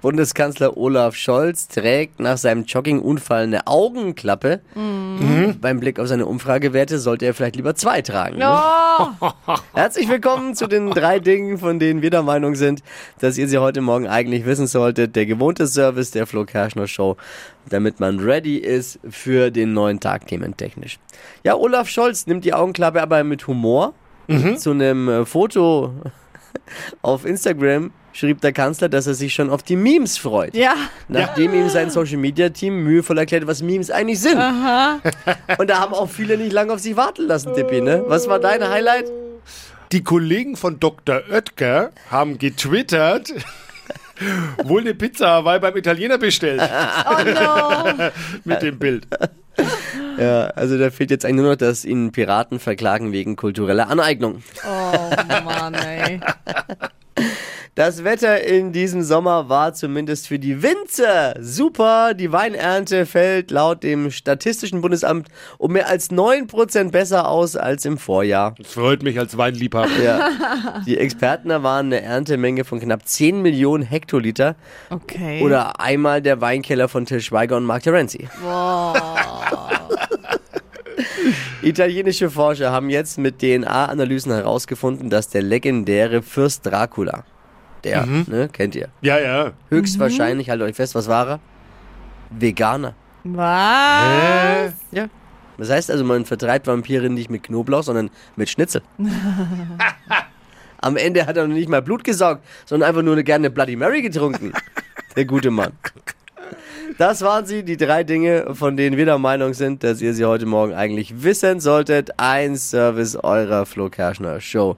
Bundeskanzler Olaf Scholz trägt nach seinem Joggingunfall eine Augenklappe. Mhm. Beim Blick auf seine Umfragewerte sollte er vielleicht lieber zwei tragen. Ne? Oh, Herzlich willkommen zu den drei Dingen, von denen wir der Meinung sind, dass ihr sie heute Morgen eigentlich wissen solltet. Der gewohnte Service der Flo Kerschner Show, damit man ready ist für den neuen Tag thementechnisch. Ja, Olaf Scholz nimmt die Augenklappe aber mit Humor. Zu einem äh, Foto auf Instagram schrieb der Kanzler, dass er sich schon auf die Memes freut. ja. Nachdem ihm sein Social Media Team mühevoll erklärt, was Memes eigentlich sind. Und da haben auch viele nicht lange auf sich warten lassen, Tippi, ne? Was war dein Highlight? Die Kollegen von Dr. Oetker haben getwittert, wohl eine Pizza Hawaii beim Italiener bestellt. Oh no. Mit dem Bild. Ja, also da fehlt jetzt eigentlich nur noch, dass ihn Piraten verklagen wegen kultureller Aneignung. Oh Mann, ey. Das Wetter in diesem Sommer war zumindest für die Winzer super. Die Weinernte fällt laut dem Statistischen Bundesamt um mehr als 9% besser aus als im Vorjahr. Das freut mich als Weinliebhaber. Ja. Die Experten erwarten eine Erntemenge von knapp 10 Millionen Hektoliter Okay. oder einmal der Weinkeller von Till Schweiger und Mark Terenzi. Italienische Forscher haben jetzt mit DNA-Analysen herausgefunden, dass der legendäre Fürst Dracula, der, ne, kennt ihr, Ja, ja. höchstwahrscheinlich, haltet euch fest, was war er? Veganer. Was? Ja. Das heißt also, man vertreibt Vampire nicht mit Knoblauch, sondern mit Schnitzel. Am Ende hat er noch nicht mal Blut gesaugt, sondern einfach nur eine gerne Bloody Mary getrunken. Der gute Mann. Das waren sie, die drei Dinge, von denen wir der Meinung sind, dass ihr sie heute Morgen eigentlich wissen solltet. Ein Service eurer Flo Kerschner Show.